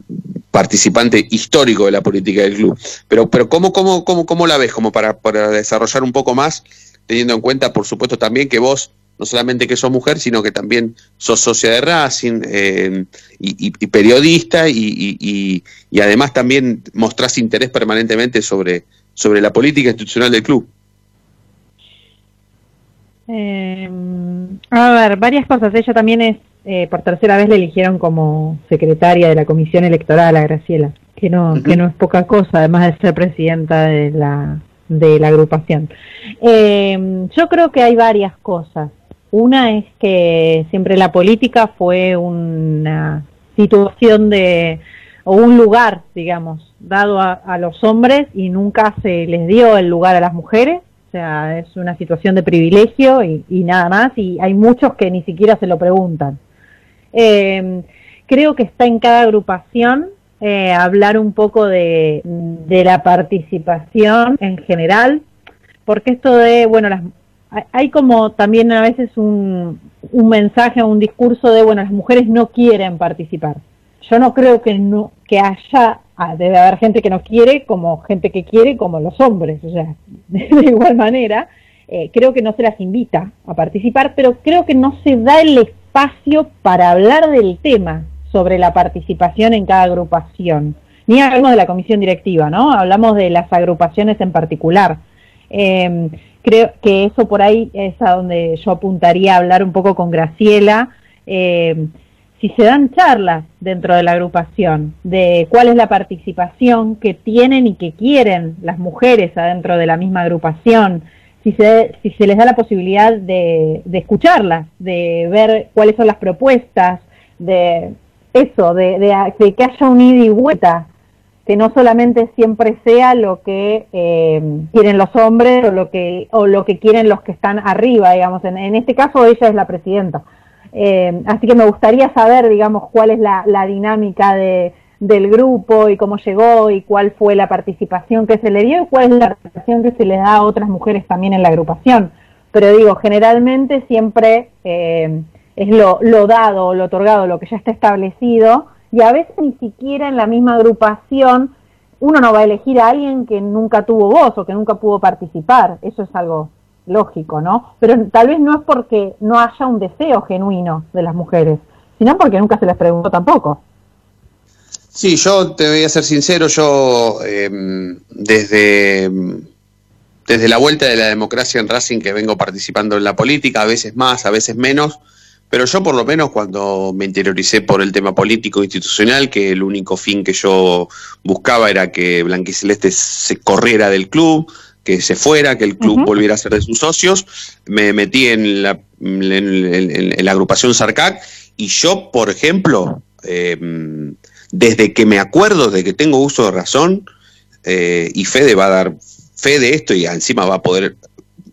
participante histórico de la política del club. Pero pero cómo cómo cómo, cómo la ves como para, para desarrollar un poco más teniendo en cuenta por supuesto también que vos no solamente que sos mujer, sino que también sos socia de Racing eh, y, y- y periodista y, además también mostrás interés permanentemente sobre, sobre la política institucional del club. Eh, a ver, varias cosas. Ella también es, eh, por tercera vez le eligieron como secretaria de la comisión electoral a Graciela, que no, que no es poca cosa, además de ser presidenta de la, de la agrupación. Eh, yo creo que hay varias cosas. Una es que siempre la política fue una situación de, o un lugar, digamos, dado a, a los hombres y nunca se les dio el lugar a las mujeres. O sea, es una situación de privilegio y, y nada más, y hay muchos que ni siquiera se lo preguntan. Eh, creo que está en cada agrupación eh, hablar un poco de, de la participación en general, porque esto de, bueno, las, hay- como también a veces un, un mensaje o un discurso de, bueno, las mujeres no quieren participar. Yo no creo que no que haya, ah, debe haber gente que no quiere, como gente que quiere, como los hombres, o sea, de igual manera, eh, creo que no se las invita a participar, pero creo que no se da el espacio para hablar del tema sobre la participación en cada agrupación. Ni hablamos de la comisión directiva, ¿no? Hablamos de las agrupaciones en particular. Eh, creo que eso por ahí es a donde yo apuntaría a hablar un poco con Graciela. eh, si se dan charlas dentro de la agrupación de cuál es la participación que tienen y que quieren las mujeres adentro de la misma agrupación, si se, si se les da la posibilidad de, de escucharlas, de ver cuáles son las propuestas, de eso, de, de- de que haya un ida y vuelta, que no solamente siempre sea lo que eh, quieren los hombres o lo que o lo que quieren los que están arriba, digamos. En, en este caso ella es la presidenta. Eh, así que me gustaría saber, digamos, cuál es la, la dinámica de, del grupo y cómo llegó y cuál fue la participación que se le dio y cuál es la representación que se le da a otras mujeres también en la agrupación. Pero digo, generalmente siempre eh, es lo, lo dado, lo otorgado, lo que ya está establecido y a veces ni siquiera en la misma agrupación uno no va a elegir a alguien que nunca tuvo voz o que nunca pudo participar. Eso es algo lógico, ¿no? Pero tal vez no es porque no haya un deseo genuino de las mujeres, sino porque nunca se les preguntó tampoco. Sí, yo te voy a ser sincero, yo eh, desde, desde la vuelta de la democracia en Racing que vengo participando en la política, a veces más, a veces menos, pero yo por lo menos cuando me interioricé por el tema político institucional, que el único fin que yo buscaba era que Blanquiceleste se corriera del club, que se fuera, que el club volviera a ser de sus socios, me metí en la, en, en- en la agrupación Sarcac y yo, por ejemplo, eh, desde que me acuerdo de que tengo uso de razón, eh, y Fede va a dar fe de esto y encima va a poder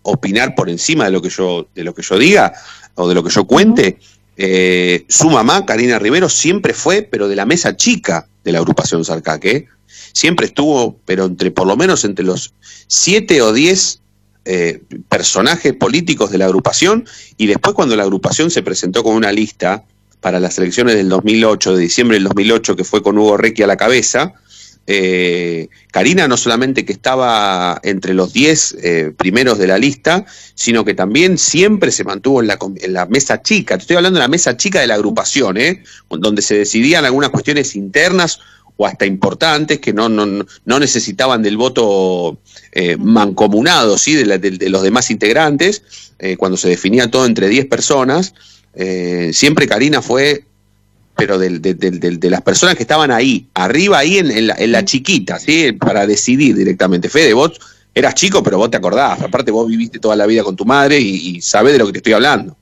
opinar por encima de lo que yo, de lo que yo diga o de lo que yo cuente. eh, su mamá, Karina Rivero, siempre fue, pero de la mesa chica de la agrupación Sarcac, ¿eh? Siempre estuvo, pero entre por lo menos entre los siete o diez eh, personajes políticos de la agrupación y después cuando la agrupación se presentó con una lista para las elecciones del 2008, de diciembre del 2008, que fue con Hugo Requi a la cabeza, eh, Karina no solamente que estaba entre los 10 eh, primeros de la lista, sino que también siempre se mantuvo en la, en la mesa chica. Te estoy hablando de la mesa chica de la agrupación, ¿eh? donde se decidían algunas cuestiones internas o hasta importantes que no, no, no- necesitaban del voto eh, mancomunado ¿sí? de, la- de- de los demás integrantes, eh, cuando se definía todo entre 10 personas. siempre Karina fue pero del- de, de- de- de las personas que estaban ahí, arriba ahí en, en la, en la chiquita, ¿sí? Para decidir directamente. Fede, vos eras chico, pero vos te acordás. Aparte, vos viviste toda la vida con tu madre y, y sabés de lo que te estoy hablando.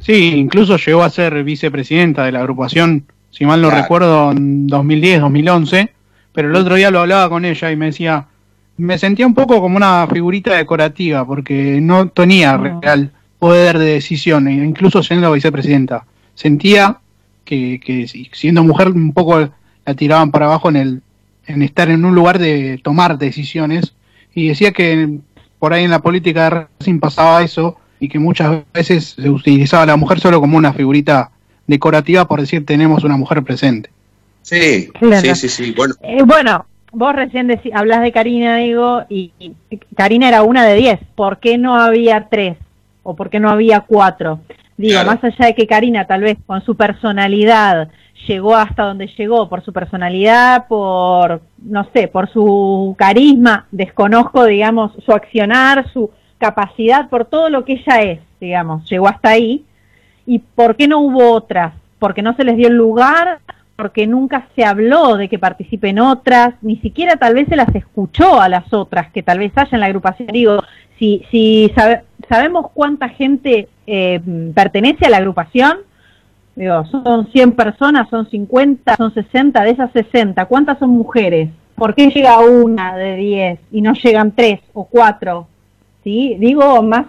Sí, incluso llegó a ser vicepresidenta de la agrupación, si mal no Claro. recuerdo, en 2010, 2011, pero el otro día lo hablaba con ella y me decía, me sentía un poco como una figurita decorativa, porque no tenía real poder de decisión, e incluso siendo vicepresidenta. Sentía que, que si- siendo mujer un poco la tiraban para abajo en el en estar en un lugar de tomar decisiones y decía que por ahí en la política de Racing pasaba eso y que muchas veces se utilizaba a la mujer solo como una figurita decorativa por decir tenemos una mujer presente. Sí, Claro. sí, sí, sí. Bueno, Eh, bueno, vos recién deci- hablas de Karina, digo, y, y Karina era una de diez. ¿Por qué no había tres? ¿O por qué no había cuatro? Digo, Claro. más allá de que Karina tal vez con su personalidad llegó hasta donde llegó, por su personalidad, por, no sé, por su carisma, desconozco, digamos, su accionar, su capacidad, por todo lo que ella es, digamos, llegó hasta ahí. ¿Y por qué no hubo otras? Porque no se les dio el lugar, porque nunca se habló de que participen otras, ni siquiera tal vez se las escuchó a las otras que tal vez haya en la agrupación. Digo, si, si sabe- sabemos cuánta gente eh, pertenece a la agrupación, digo, son 100 personas, son 50, son 60, de esas 60, ¿cuántas son mujeres? ¿Por qué llega una de 10 y no llegan 3 o 4? ¿Sí? Digo, más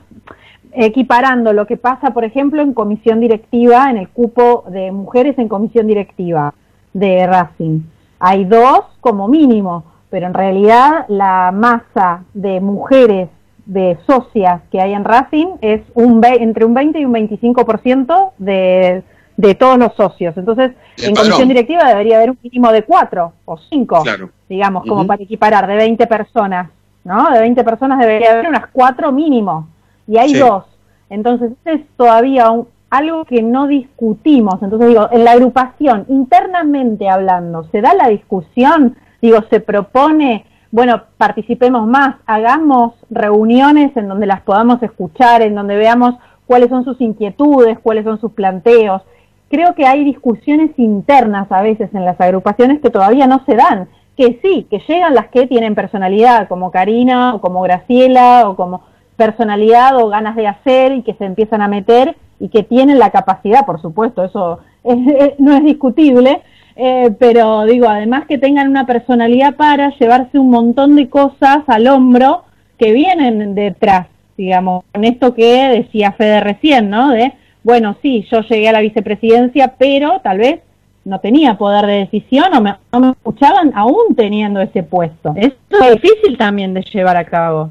equiparando lo que pasa, por ejemplo, en comisión directiva, en el cupo de mujeres en comisión directiva de Racing. Hay dos como mínimo, pero en realidad la masa de mujeres de socias que hay en Racing es un entre un 20 y un 25% de, de todos los socios. Entonces, en padrón. comisión directiva debería haber un mínimo de cuatro o cinco Claro. digamos, como para equiparar, de 20 personas, ¿no? De 20 personas debería haber unas cuatro mínimo, y hay Sí. dos. Entonces, es todavía un- algo que no discutimos. Entonces, digo, en la agrupación, internamente hablando, ¿se da la discusión? Digo, se propone, bueno, participemos más, hagamos reuniones en donde las podamos escuchar, en donde veamos cuáles son sus inquietudes, cuáles son sus planteos. Creo que hay discusiones internas a veces en las agrupaciones que todavía no se dan, que sí, que llegan las que tienen personalidad, como Karina o como Graciela o como personalidad o ganas de hacer y que se empiezan a meter y que tienen la capacidad, por supuesto, eso es- no es discutible, eh, pero digo, además que tengan una personalidad para llevarse un montón de cosas al hombro que vienen detrás, digamos, con esto que decía Fede recién, ¿no? De, bueno, sí, yo llegué a la vicepresidencia, pero tal vez no tenía poder de decisión o me, no me escuchaban aún teniendo ese puesto. Esto es difícil también de llevar a cabo.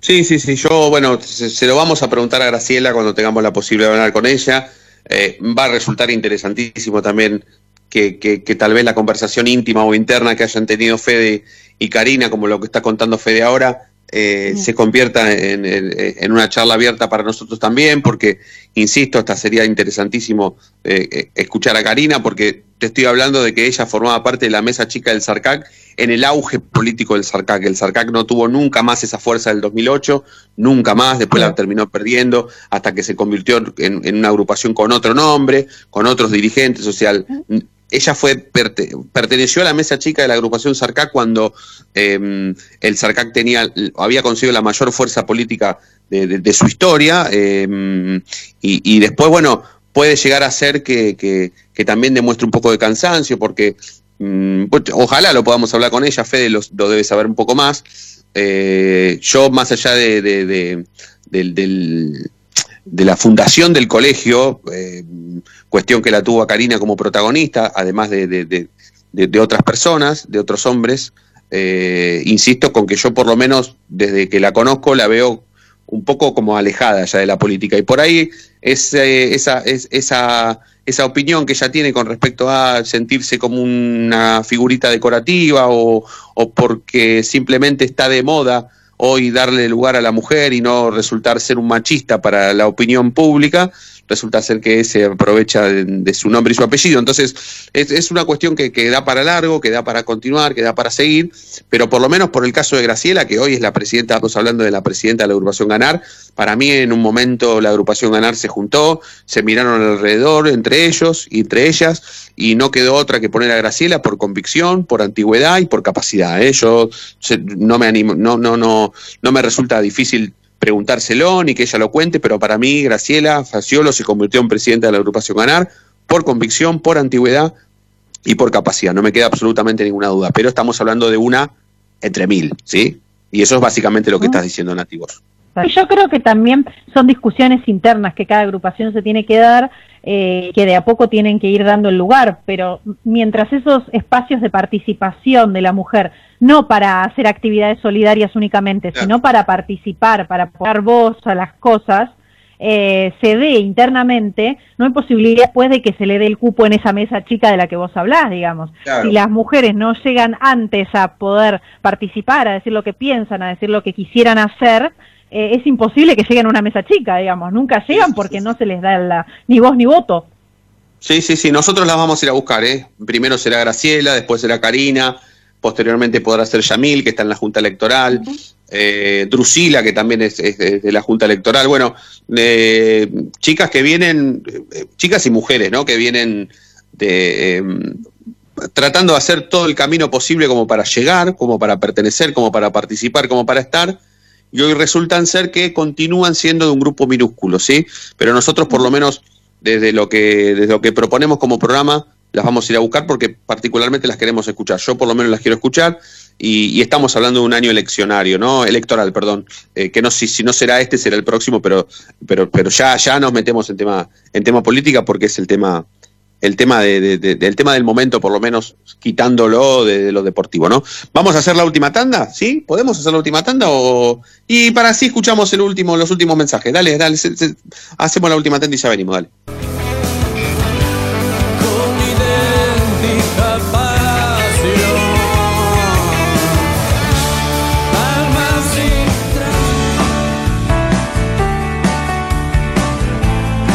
Sí, sí, sí. Yo, bueno, se, se lo vamos a preguntar a Graciela cuando tengamos la posibilidad de hablar con ella. Eh, va a resultar interesantísimo también que, que- que tal vez la conversación íntima o interna que hayan tenido Fede y Karina, como lo que está contando Fede ahora, eh, se convierta en, en- en una charla abierta para nosotros también, porque, insisto, hasta sería interesantísimo eh, eh, escuchar a Karina, porque te estoy hablando de que ella formaba parte de la mesa chica del Sarcac en el auge político del Sarcac. El Sarcac no tuvo nunca más esa fuerza del 2008, nunca más, después la terminó perdiendo hasta que se convirtió en, en una agrupación con otro nombre, con otros dirigentes, o sea, ella fue perte- perteneció a la mesa chica de la agrupación Sarcac cuando eh, el Sarcac tenía había conseguido la mayor fuerza política de, su historia eh, y, después bueno puede llegar a ser que, que- también demuestre un poco de cansancio porque mm, pues, ojalá lo podamos hablar con ella Fede lo, debe saber un poco más. Eh, yo más allá de, de- la fundación del colegio, eh, cuestión que la tuvo a Karina como protagonista, además de, de- de- otras personas, de otros hombres. eh, insisto con que yo por lo menos desde que la conozco la veo un poco como alejada ya de la política. Y por ahí es, eh, esa, es- esa, esa opinión que ella tiene con respecto a sentirse como una figurita decorativa o, o porque simplemente está de moda hoy darle lugar a la mujer y no resultar ser un machista para la opinión pública, resulta ser que se aprovecha de, su nombre y su apellido. Entonces, es, es una cuestión que, que da para largo, que da para continuar, que da para seguir, pero por lo menos por el caso de Graciela, que hoy es la presidenta, estamos hablando de la presidenta de la agrupación Ganar, para mí en un momento la agrupación Ganar se juntó, se miraron alrededor entre ellos y entre ellas, y no quedó otra que poner a Graciela por convicción, por antigüedad y por capacidad. ¿eh? Yo no me animo, no, no, no, no me resulta difícil preguntárselo ni que ella lo cuente, pero para mí Graciela Faciolo se convirtió en presidenta de la agrupación Ganar por convicción, por antigüedad y por capacidad. No me queda absolutamente ninguna duda, pero estamos hablando de una entre mil, ¿sí? Y eso es básicamente lo que estás diciendo, Nati, vos. Yo creo que también son discusiones internas que cada agrupación se tiene que dar, eh, que de a poco tienen que ir dando el lugar, pero mientras esos espacios de participación de la mujer, no para hacer actividades solidarias únicamente, sino para participar, para poner voz a las cosas, eh, se dé internamente, no hay posibilidad pues de que se le dé el cupo en esa mesa chica de la que vos hablás, digamos. Claro. Si las mujeres no llegan antes a poder participar, a decir lo que piensan, a decir lo que quisieran hacer, eh, es imposible que lleguen a una mesa chica, digamos. Nunca llegan porque no se les da la, ni voz ni voto. Sí, sí, sí, nosotros las vamos a ir a buscar, ¿eh? Primero será Graciela, después será Karina, posteriormente podrá ser Yamil, que está en la Junta Electoral, eh, Drusila, que también es, de la Junta Electoral. Bueno, eh, chicas que vienen, eh, chicas y mujeres, ¿no? Que vienen de, eh, tratando de hacer todo el camino posible como para llegar, como para pertenecer, como para participar, como para estar, y hoy resultan ser que continúan siendo de un grupo minúsculo, ¿sí? Pero nosotros por lo menos desde lo que, desde lo que proponemos como programa, las vamos a ir a buscar porque particularmente las queremos escuchar. Yo por lo menos las quiero escuchar y, y estamos hablando de un año eleccionario, ¿no? Electoral, perdón. Eh, que no si, si no será este, será el próximo, pero, pero, pero ya, ya nos metemos en tema, en tema política porque es el tema, el tema de, de- de- del tema del momento, por lo menos quitándolo de, lo deportivo, ¿no? Vamos a hacer la última tanda, ¿sí? ¿Podemos hacer la última tanda? O... Y para así escuchamos el último, los últimos mensajes. Dale, dale, se- hacemos la última tanda y ya venimos, dale.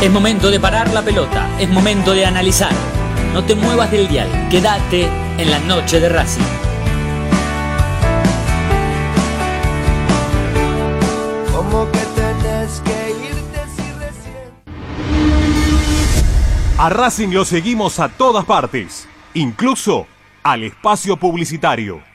Es momento de parar la pelota, es momento de analizar. No te muevas del dial, quédate en la noche de Racing. Como que tenés que irte si recién. A Racing lo seguimos a todas partes, incluso al espacio publicitario.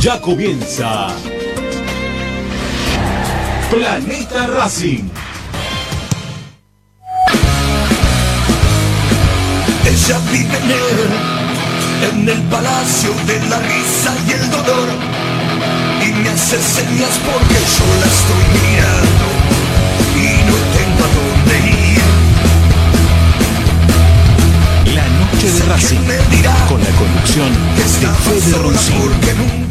Ya comienza. Planeta Racing. Ella vive en él, en el palacio de la risa y el dolor. Y me hace señas porque yo la estoy mirando y no tengo a dónde ir. La noche de Racing, con la conducción de Fede Roncino.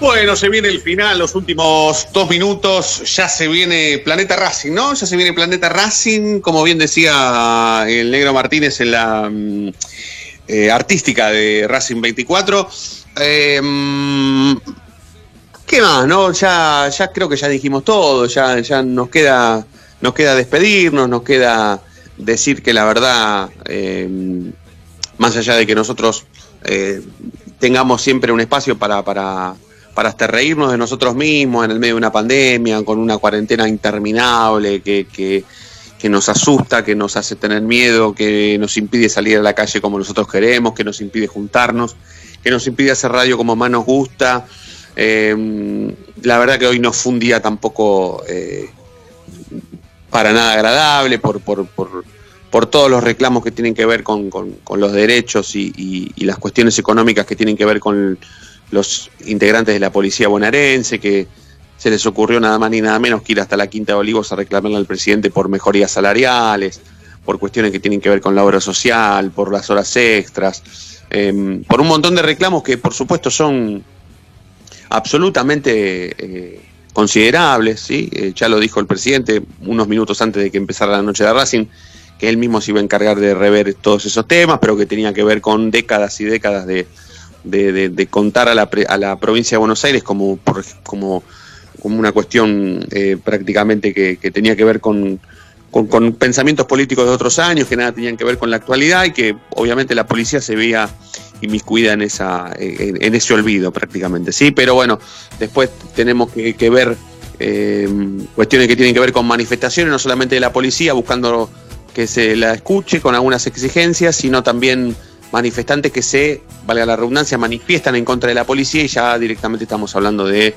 Bueno, se viene el final, los últimos dos minutos, ya se viene Planeta Racing, ¿no? Ya se viene Planeta Racing, como bien decía el negro Martínez en la mm, eh, artística de Racing 24. Eh, mm, ¿Qué más, no? Ya, ya creo que ya dijimos todo, ya, ya nos queda, nos queda despedirnos, nos queda decir que la verdad, eh, más allá de que nosotros eh, tengamos siempre un espacio para, para, para hasta reírnos de nosotros mismos en el medio de una pandemia, con una cuarentena interminable que, que, que nos asusta, que nos hace tener miedo, que nos impide salir a la calle como nosotros queremos, que nos impide juntarnos, que nos impide hacer radio como más nos gusta. Eh, la verdad que hoy no fue un día tampoco eh, para nada agradable por, por, por, por todos los reclamos que tienen que ver con, con- con los derechos y, y- y las cuestiones económicas que tienen que ver con los integrantes de la policía bonaerense, que se les ocurrió nada más ni nada menos que ir hasta la Quinta de Olivos a reclamarle al presidente por mejorías salariales, por cuestiones que tienen que ver con la obra social, por las horas extras, eh, por un montón de reclamos que por supuesto son absolutamente eh, considerables, ¿sí? Eh, ya lo dijo el presidente unos minutos antes de que empezara la noche de Racing, que él mismo se iba a encargar de rever todos esos temas, pero que tenía que ver con décadas y décadas de, de- de- contar a la, a la provincia de Buenos Aires como, por- como, como una cuestión eh, prácticamente que, que tenía que ver con, con, pensamientos políticos de otros años, que nada tenían que ver con la actualidad y que obviamente la policía se veía inmiscuida en, esa, en, ese olvido prácticamente, ¿sí? Pero bueno, después tenemos que, que ver eh, cuestiones que tienen que ver con manifestaciones, no solamente de la policía, buscando que se la escuche con algunas exigencias, sino también manifestantes que se, valga la redundancia, manifiestan en contra de la policía y ya directamente estamos hablando de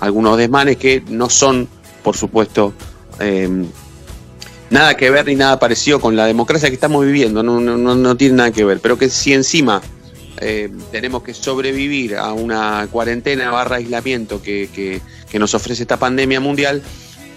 algunos desmanes que no son, por supuesto, eh, nada que ver ni nada parecido con la democracia que estamos viviendo, no, no, no, tiene nada que ver, pero que si encima eh, tenemos que sobrevivir a una cuarentena barra aislamiento que, que- que nos ofrece esta pandemia mundial,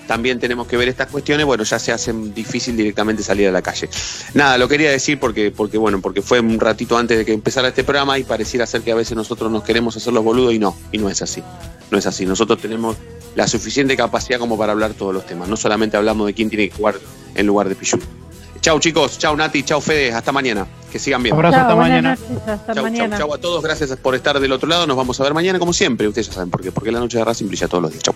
también tenemos que ver estas cuestiones, bueno, ya se hace difícil directamente salir a la calle. Nada, lo quería decir porque, porque bueno, porque fue un ratito antes de que empezara este programa y pareciera ser que a veces nosotros nos queremos hacer los boludos y no, y no es así. No es así. Nosotros tenemos la suficiente capacidad como para hablar todos los temas. No solamente hablamos de quién tiene que jugar en lugar de Pichu. Chau chicos, chau Nati, chau Fede, hasta mañana. Que sigan bien. Abrazo, hasta mañana. noches, hasta Chau, mañana. chau, chau a todos, gracias por estar del otro lado. Nos vamos a ver mañana como siempre. Ustedes ya saben por qué, porque la noche de Racing brilla todos los días. Chau.